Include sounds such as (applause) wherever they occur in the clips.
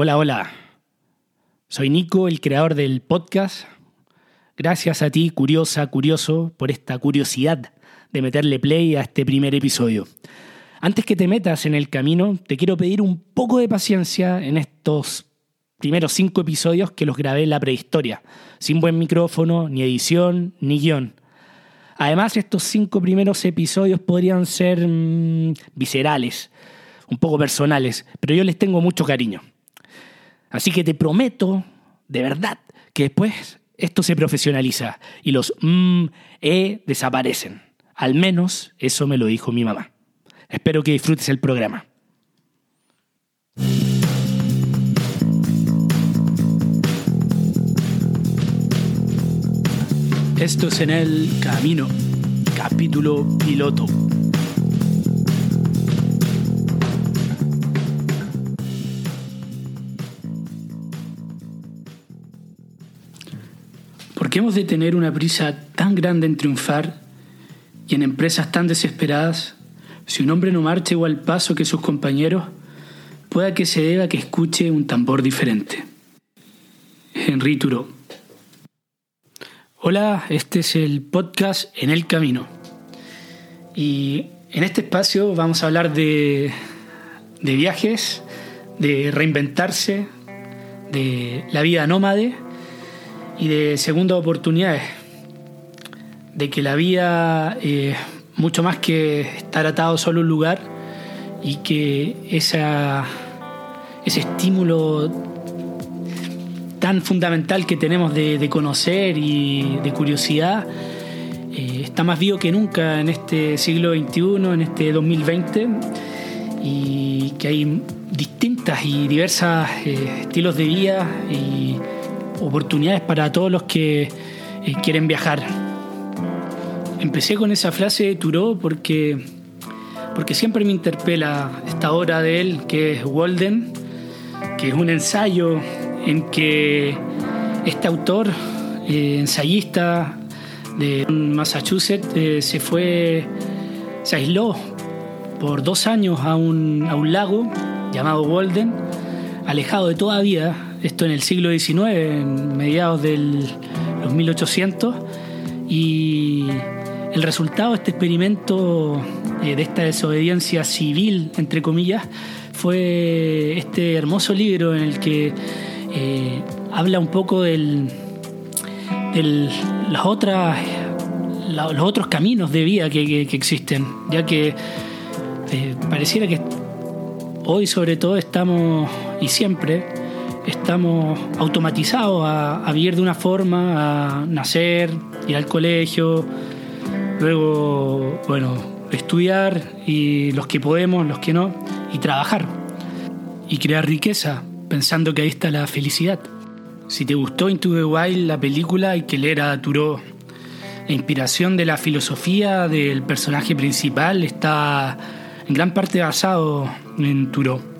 Hola, hola. Soy Nico, el creador del podcast. Gracias a ti, curiosa, curioso, por esta curiosidad de meterle play a este primer episodio. Antes que te metas en el camino, te quiero pedir un poco de paciencia en estos primeros cinco episodios que los grabé en la prehistoria, sin buen micrófono, ni edición, ni guion. Además, estos cinco primeros episodios podrían ser mm, viscerales, un poco personales, pero yo les tengo mucho cariño. Así que te prometo, de verdad, que después esto se profesionaliza y los mm, e desaparecen. Al menos eso me lo dijo mi mamá. Espero que disfrutes el programa. Esto es en el camino, capítulo piloto. ¿Por qué hemos de tener una prisa tan grande en triunfar y en empresas tan desesperadas, si un hombre no marcha igual paso que sus compañeros, pueda que se deba que escuche un tambor diferente. Henry Thoreau. Hola, este es el podcast En el Camino. Y en este espacio vamos a hablar de, de viajes, de reinventarse, de la vida nómade y de segundas oportunidades. De que la vida es mucho más que estar atado solo a un lugar y que esa, ese estímulo tan fundamental que tenemos de, conocer y de curiosidad eh, está más vivo que nunca en este siglo XXI, en este 2020, y que hay distintas y diversas eh, estilos de vida y oportunidades para todos los que eh, quieren viajar. Empecé con esa frase de Thoreau porque, porque siempre me interpela esta obra de él, que es Walden, que es un ensayo en que este autor, eh, ensayista de Massachusetts, eh, se fue, se aisló por dos años a un, a un lago llamado Walden, alejado de toda vida, esto en el siglo XIX, en mediados de los 1800, y el resultado de este experimento, eh, de esta desobediencia civil, entre comillas, fue este hermoso libro en el que eh, habla un poco del, las otras, los otros caminos de vida que, existen, ya que eh, pareciera que hoy sobre todo estamos, y siempre, estamos automatizados a, a, vivir de una forma, a nacer, ir al colegio, luego, bueno, estudiar y los que podemos, los que no, y trabajar y crear riqueza, pensando que ahí está la felicidad. Si te gustó Into the Wild, la película, hay que leer a Thoreau. La inspiración de la filosofía del personaje principal está en gran parte basado en Thoreau.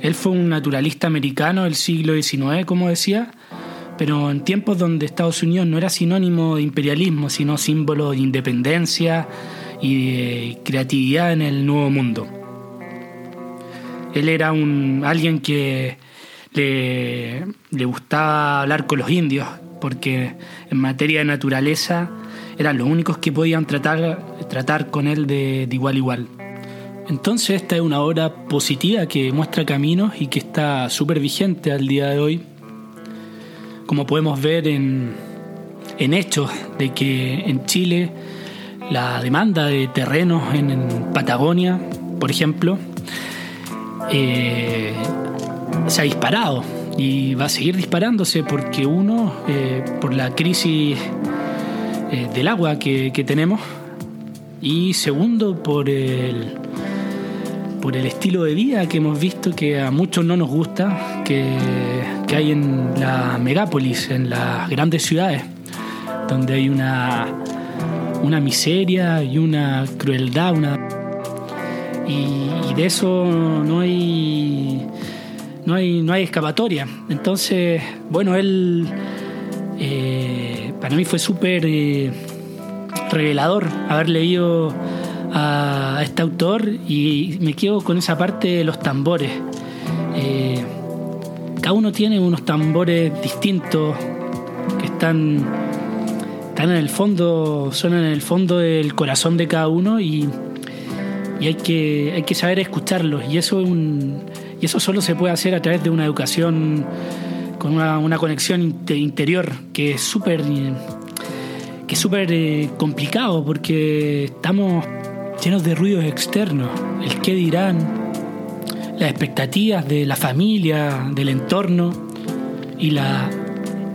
Él fue un naturalista americano del siglo XIX, como decía, pero en tiempos donde Estados Unidos no era sinónimo de imperialismo, sino símbolo de independencia y de creatividad en el nuevo mundo. Él era un, alguien que le, gustaba hablar con los indios, porque en materia de naturaleza eran los únicos que podían tratar, tratar con él de, de igual a igual. Entonces esta es una obra positiva que muestra caminos y que está súper vigente al día de hoy. Como podemos ver en, hechos de que en Chile la demanda de terrenos en, Patagonia, por ejemplo, eh, se ha disparado y va a seguir disparándose porque uno, eh, por la crisis eh, del agua que, tenemos y segundo, por el, por el estilo de vida que hemos visto que a muchos no nos gusta, que que hay en la megápolis, en las grandes ciudades, donde hay una, una miseria y una crueldad, una y, de eso no hay no hay no hay escapatoria. Entonces, bueno, él eh, para mí fue súper eh, revelador haber leído a, este autor y me quedo con esa parte de los tambores. Eh, cada uno tiene unos tambores distintos que están, están en el fondo, suenan en el fondo del corazón de cada uno y, hay, que, hay que saber escucharlos. Y eso, un, y eso solo se puede hacer a través de una educación con una, conexión interior que es súper que es súper eh, complicado porque estamos llenos de ruidos externos. El qué dirán, las expectativas de la familia, del entorno y la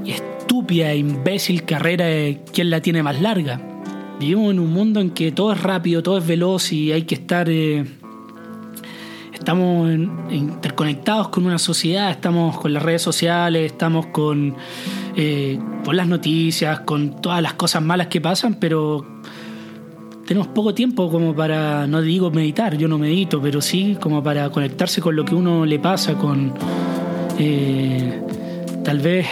estúpida e imbécil carrera de quién la tiene más larga. Vivimos en un mundo en que todo es rápido, todo es veloz y hay que estar... Eh, estamos interconectados con una sociedad, estamos con las redes sociales, estamos con, eh, con las noticias, con todas las cosas malas que pasan, pero tenemos poco tiempo como para, no digo meditar, yo no medito, pero sí como para conectarse con lo que uno le pasa, con eh, tal vez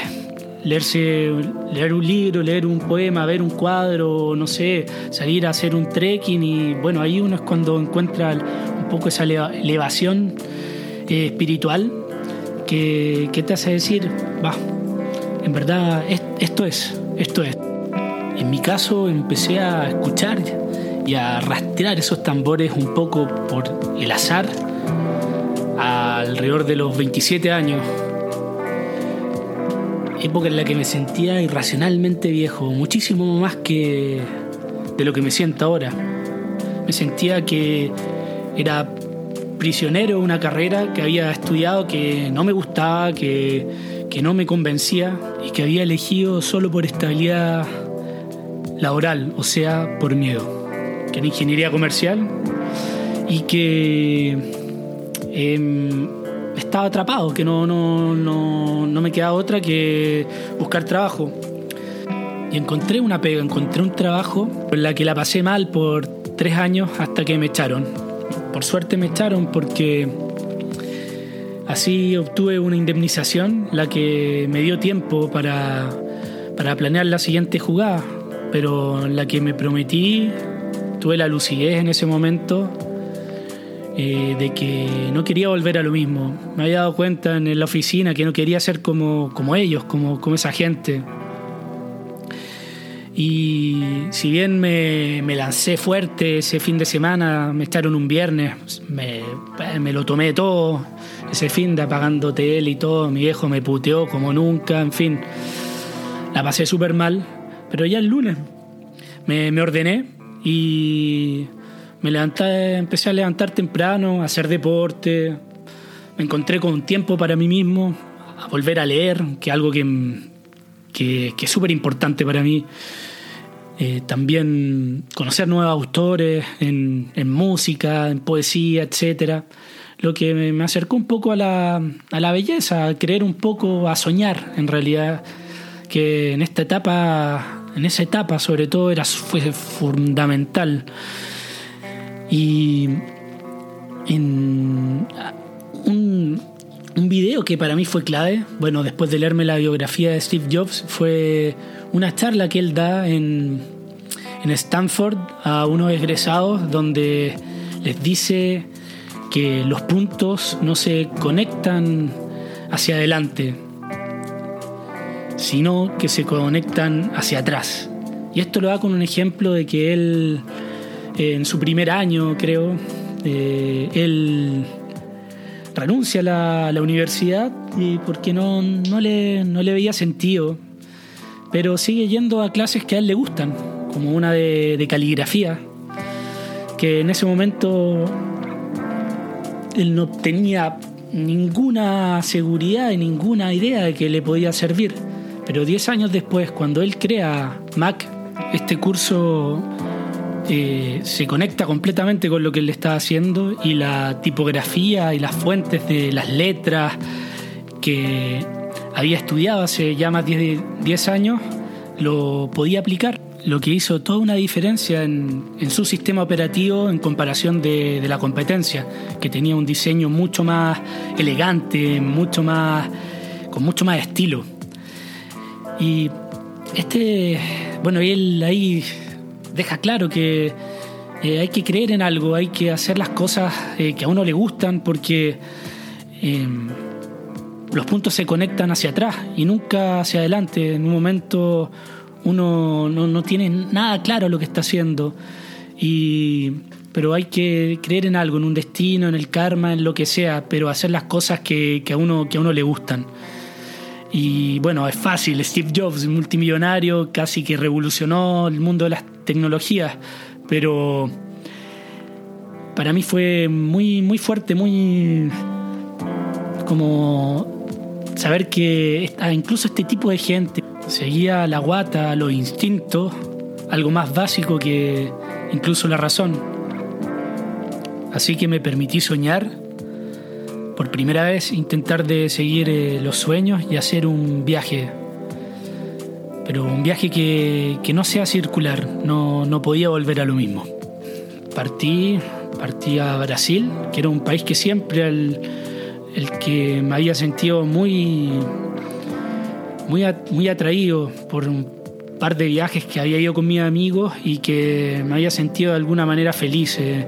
leerse, leer un libro, leer un poema, ver un cuadro, no sé, salir a hacer un trekking y bueno, ahí uno es cuando encuentra un poco esa elevación eh, espiritual que, que, te hace decir, va, en verdad esto es, esto es. En mi caso empecé a escuchar y a rastrear esos tambores un poco por el azar alrededor de los 27 años. Época en la que me sentía irracionalmente viejo, muchísimo más que de lo que me siento ahora. Me sentía que era prisionero de una carrera que había estudiado que no me gustaba, que, que no me convencía y que había elegido solo por estabilidad laboral, o sea, por miedo que era ingeniería comercial y que em, estaba atrapado, que no, no, no, no me quedaba otra que buscar trabajo. Y encontré una pega, encontré un trabajo en la que la pasé mal por tres años hasta que me echaron. Por suerte me echaron porque así obtuve una indemnización, la que me dio tiempo para, para planear la siguiente jugada, pero la que me prometí tuve la lucidez en ese momento eh, de que no quería volver a lo mismo. Me había dado cuenta en la oficina que no quería ser como, como ellos, como, como esa gente. Y si bien me, me, lancé fuerte ese fin de semana, me echaron un viernes, me, me, lo tomé todo, ese fin de apagando tele y todo, mi viejo me puteó como nunca, en fin, la pasé súper mal, pero ya el lunes me, me ordené y me levanté, empecé a levantar temprano, a hacer deporte. Me encontré con tiempo para mí mismo, a volver a leer, que es algo que, que, es súper importante para mí. Eh, también conocer nuevos autores en, en, música, en poesía, etc. Lo que me, acercó un poco a la, a la belleza, a creer un poco, a soñar en realidad, que en esta etapa en esa etapa sobre todo era, fue fundamental. Y en un, un video que para mí fue clave, bueno, después de leerme la biografía de Steve Jobs, fue una charla que él da en, en Stanford a unos egresados donde les dice que los puntos no se conectan hacia adelante, sino que se conectan hacia atrás. Y esto lo da con un ejemplo de que él, eh, en su primer año, creo, eh, él renuncia a la, universidad y porque no, no, le, no le veía sentido, pero sigue yendo a clases que a él le gustan, como una de, de caligrafía, que en ese momento él no tenía ninguna seguridad y ninguna idea de que le podía servir. Pero 10 años después, cuando él crea Mac, este curso eh, se conecta completamente con lo que él está haciendo y la tipografía y las fuentes de las letras que había estudiado hace ya más de 10 años, lo podía aplicar, lo que hizo toda una diferencia en, su sistema operativo en comparación de, de, la competencia, que tenía un diseño mucho más elegante, mucho más, con mucho más estilo. Y este, bueno, él ahí deja claro que eh, hay que creer en algo, hay que hacer las cosas eh, que a uno le gustan, porque em, los puntos se conectan hacia atrás y nunca hacia adelante. En un momento uno no, tiene nada claro lo que está haciendo. Y, pero hay que creer en algo, en un destino, en el karma, en lo que sea, pero hacer las cosas que, a, uno, que a uno le gustan. Y bueno, es fácil. Steve Jobs, multimillonario, casi que revolucionó el mundo de las tecnologías, pero para mí fue muy, muy fuerte, muy como saber que incluso este tipo de gente seguía la guata, los instintos, algo más básico que incluso la razón. Así que me permití soñar, por primera vez intentar de seguir eh, los sueños y hacer un viaje. Pero un viaje que, no sea circular, no, no podía volver a lo mismo. Partí, partí a Brasil, que era un país que siempre el, el que me había sentido muy, muy, muy atraído por un par de viajes que había ido con mis amigos y que me había sentido de alguna manera feliz eh,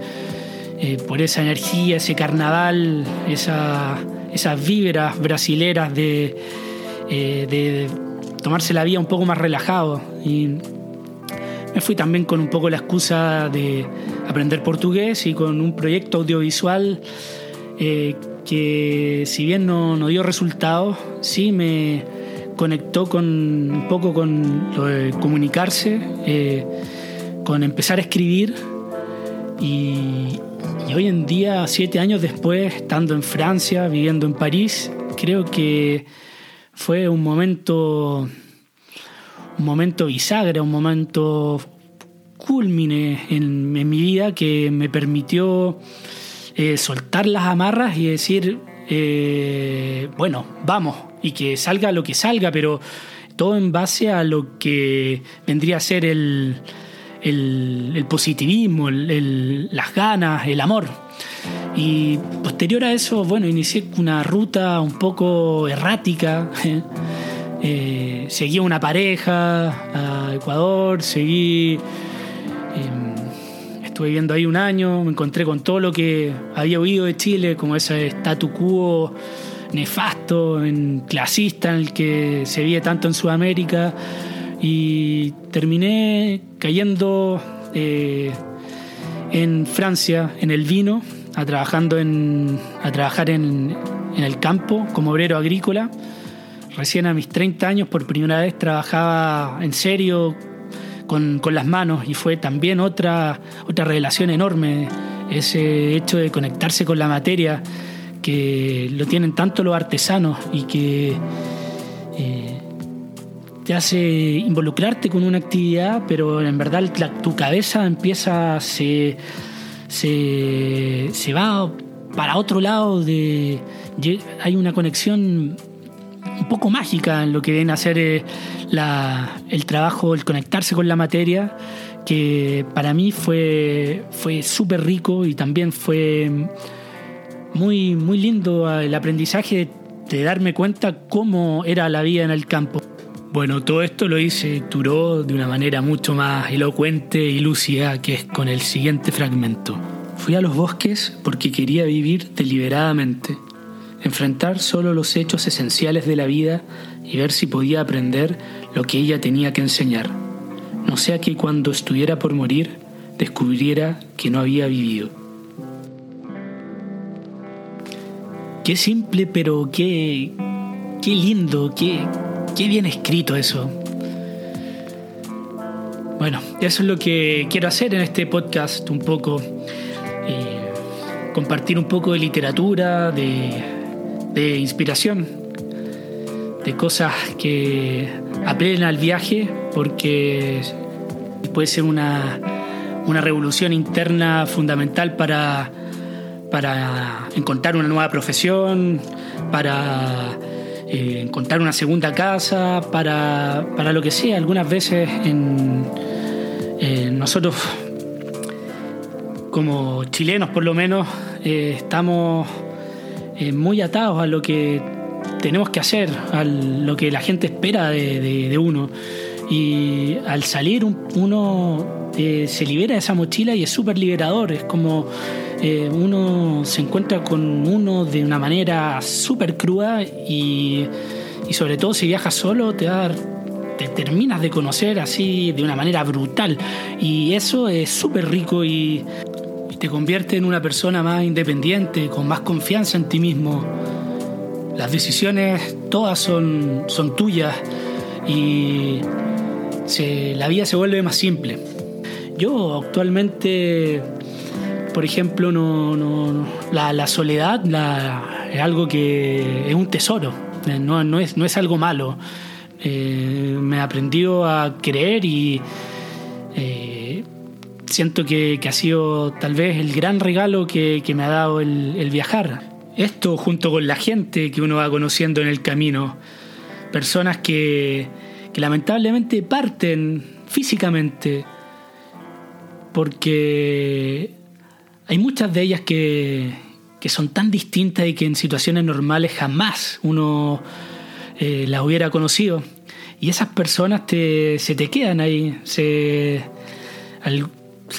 eh, por esa energía, ese carnaval, esa, esas víveras brasileras de, eh, tomarse la vida un poco más relajado. Y me fui también con un poco la excusa de aprender portugués y con un proyecto audiovisual que si bien no, no dio resultados, sí me conectó con un poco con lo de comunicarse, eh, con empezar a escribir y, hoy en día, siete años después, estando en Francia, viviendo en París, creo que fue un momento, un momento bisagra, un momento culmine en mi vida que me permitió eh, soltar las amarras y decir, eh, bueno, vamos, y que salga lo que salga, pero todo en base a lo que vendría a ser el, el, positivismo, las ganas, el amor. Y posterior a eso, bueno, inicié una ruta un poco errática. Eh, seguí una pareja a Ecuador, seguí em, Estuve viviendo ahí un año, me encontré con todo lo que había oído de Chile, como ese statu quo nefasto, en, clasista en el que se vive tanto en Sudamérica. Y terminé cayendo eh, en Francia, en el vino, a, trabajando en, a trabajar en, en el campo como obrero agrícola. Recién a mis 30 años por primera vez trabajaba en serio con, las manos y fue también otra, otra revelación enorme, ese hecho de conectarse con la materia que lo tienen tanto los artesanos y que te hace involucrarte con una actividad, pero en verdad tu cabeza empieza, se, se, se va para otro lado, de, hay una conexión un poco mágica en lo que viene a ser eh, el trabajo, el conectarse con la materia, que para mí fue, fue súper rico y también fue muy, muy lindo el aprendizaje de, darme cuenta cómo era la vida en el campo. Bueno, todo esto lo hice Turó de una manera mucho más elocuente y lúcida, que es con el siguiente fragmento. Fui a los bosques porque quería vivir deliberadamente enfrentar solo los hechos esenciales de la vida y ver si podía aprender lo que ella tenía que enseñar, no sea que cuando estuviera por morir descubriera que no había vivido. Qué simple, pero qué, qué lindo, qué, qué bien escrito eso. Bueno, eso es lo que quiero hacer en este podcast, un poco. Eh, compartir un poco de literatura, de de inspiración, de cosas que apelen al viaje, porque puede ser una, revolución interna fundamental para, para encontrar una nueva profesión, para eh, encontrar una segunda casa, para, lo que sea. Algunas veces en, nosotros, como chilenos por lo menos, eh, estamos eh, muy atados a lo que tenemos que hacer, a lo que la gente espera de, uno. Y al salir uno eh, se libera de esa mochila y es súper liberador. Es como eh, uno se encuentra con uno de una manera súper cruda y, y, sobre todo si viajas solo te, te terminas de conocer así de una manera brutal. Y eso es súper rico y te convierte en una persona más independiente, con más confianza en ti mismo. Las decisiones todas son, son tuyas y la vida se vuelve más simple. Yo actualmente, por ejemplo, no, no la, soledad es algo que es un tesoro, no, no, es, no es algo malo. Eh, me aprendió a creer y eh, siento que, ha sido tal vez el gran regalo que, me ha dado el viajar. Esto junto con la gente que uno va conociendo en el camino, personas que, que lamentablemente parten físicamente, porque hay muchas de ellas que, que son tan distintas y que en situaciones normales jamás uno eh, las hubiera conocido. Y esas personas te, se te quedan ahí, se,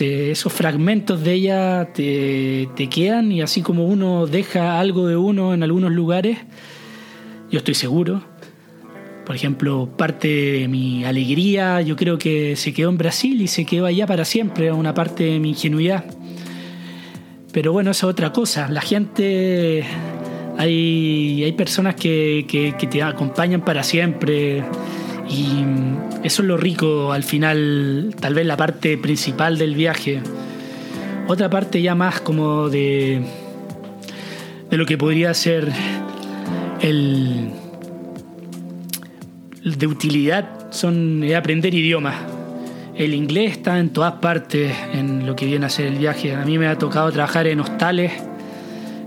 esos fragmentos de ella te, te quedan y así como uno deja algo de uno en algunos lugares, yo estoy seguro por ejemplo, parte de mi alegría yo creo que se quedó en Brasil y se quedó allá para siempre, una parte de mi ingenuidad. Pero bueno, eso es otra cosa. La gente, hay, hay personas que, que, te acompañan para siempre y eso es lo rico al final, tal vez la parte principal del viaje. Otra parte ya más como de, de lo que podría ser el de utilidad son aprender idiomas. El inglés está en todas partes en lo que viene a ser el viaje. A mí me ha tocado trabajar en hostales,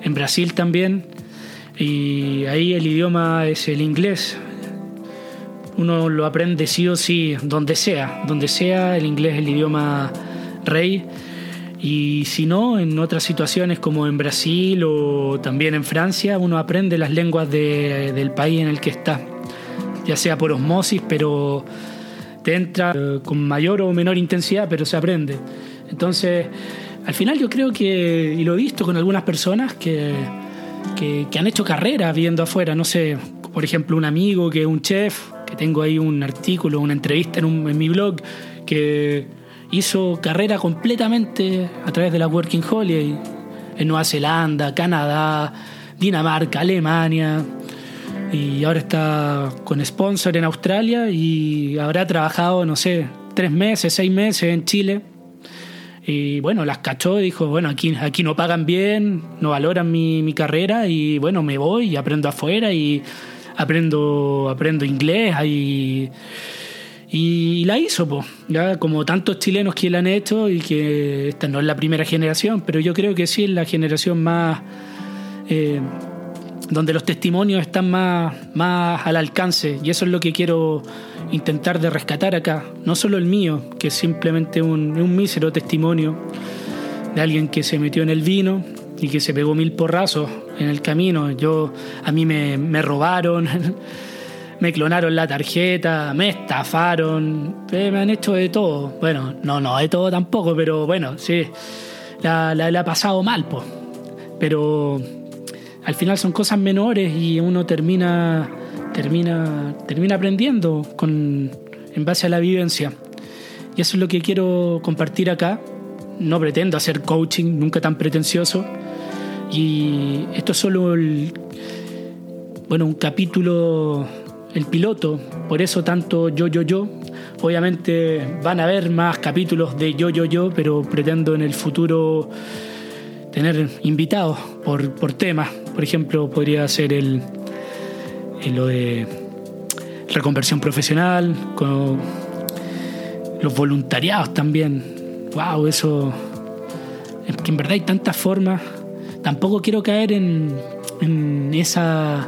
en Brasil también, y ahí el idioma es el inglés. Uno lo aprende sí o sí, donde sea, donde sea, el inglés es el idioma rey. Y si no, en otras situaciones como en Brasil o también en Francia, uno aprende las lenguas del país en el que está ya sea por osmosis, pero te entra eh, con mayor o menor intensidad, pero se aprende. Entonces, al final yo creo que, y lo he visto con algunas personas que, que, han hecho carrera viviendo afuera, no sé, por ejemplo, un amigo que es un chef, que tengo ahí un artículo, una entrevista en, en mi blog, que hizo carrera completamente a través de la Working Holiday en Nueva Zelanda, Canadá, Dinamarca, Alemania, y ahora está con sponsor en Australia y habrá trabajado, no sé, tres meses, seis meses en Chile. Y bueno, las cachó y dijo, bueno, aquí, aquí no pagan bien, no valoran mi, mi carrera y bueno, me voy y aprendo afuera y aprendo, aprendo inglés y, y la hizo, pues, ya como tantos chilenos que la han hecho y que esta no es la primera generación, pero yo creo que sí es la generación más... Eh, donde los testimonios están más, más al alcance y eso es lo que quiero intentar de rescatar acá, no solo el mío, que es simplemente un, un mísero testimonio de alguien que se metió en el vino y que se pegó mil porrazos en el camino. Yo, a mí me, me robaron, (laughs) me clonaron la tarjeta, me estafaron, eh, me han hecho de todo. Bueno, no, no, de todo tampoco, pero bueno, sí, la, la, la pasado mal, pues. Pero al final son cosas menores y uno termina, termina, termina aprendiendo con, en base a la vivencia. Y eso es lo que quiero compartir acá. No pretendo hacer coaching, nunca tan pretencioso. Y esto es solo el, bueno, un capítulo, el piloto, por eso tanto yo, yo, yo. Obviamente van a haber más capítulos de yo, yo, yo, pero pretendo en el futuro tener invitados por, por temas. Por ejemplo, podría ser el, lo de reconversión profesional, con los voluntariados también. ¡Wow! Eso. Es que en verdad hay tantas formas. Tampoco quiero caer en, en esa.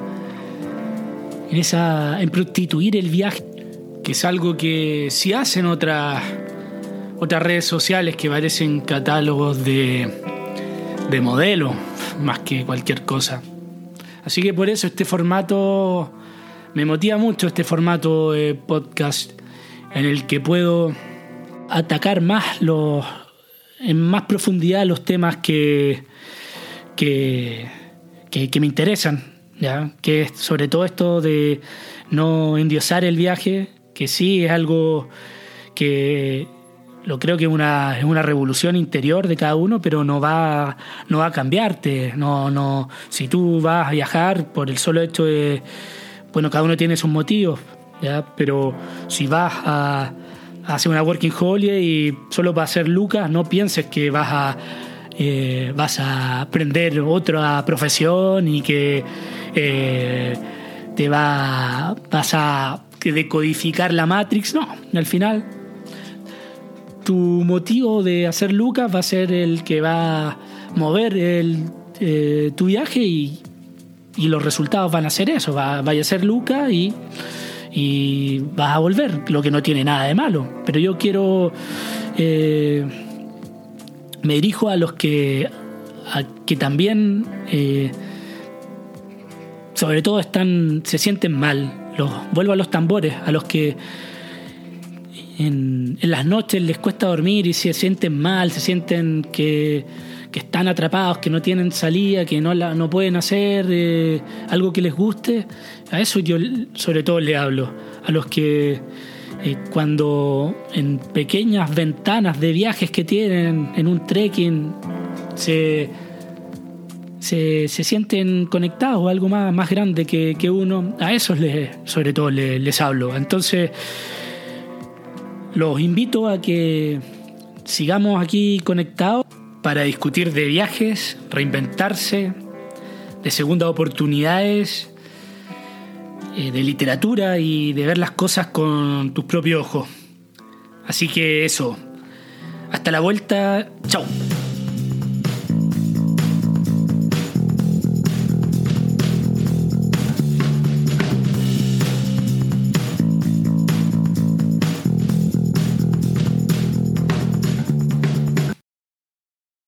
En esa. en prostituir el viaje. Que es algo que si hacen otras. otras redes sociales que parecen catálogos de de modelo más que cualquier cosa. Así que por eso este formato me motiva mucho, este formato de podcast. en el que puedo atacar más los, en más profundidad los temas que, que, que, me interesan, ¿ya? que es sobre todo esto de no endiosar el viaje, que sí es algo que lo creo que es una, es una revolución interior de cada uno, pero no va, no va a cambiarte. No, no, si tú vas a viajar por el solo hecho de, bueno, cada uno tiene sus motivos, ¿ya? pero si vas a, hacer una working holiday y solo para hacer lucas, no pienses que vas a eh, vas a aprender otra profesión y que eh, te va, vas a decodificar la Matrix. No, al final tu motivo de hacer lucas va a ser el que va a mover el, eh, tu viaje y, y, los resultados van a ser eso, va, vaya a ser lucas y, y, vas a volver, lo que no tiene nada de malo. Pero yo quiero, eh, me dirijo a los que, a que también, eh, sobre todo están, se sienten mal, los, vuelvo a los tambores, a los que en, las noches les cuesta dormir y se sienten mal, se sienten que, están atrapados, que no tienen salida, que no, la, no pueden hacer eh, algo que les guste, a eso yo sobre todo le hablo. A los que eh, cuando en pequeñas ventanas de viajes que tienen en un trekking se, se, sienten conectados o algo más, más grande que, uno, a esos les, sobre todo les, les hablo. Entonces, los invito a que sigamos aquí conectados para discutir de viajes, reinventarse, de segundas oportunidades, eh, de literatura y de ver las cosas con tus propios ojos. Así que eso, hasta la vuelta, chao.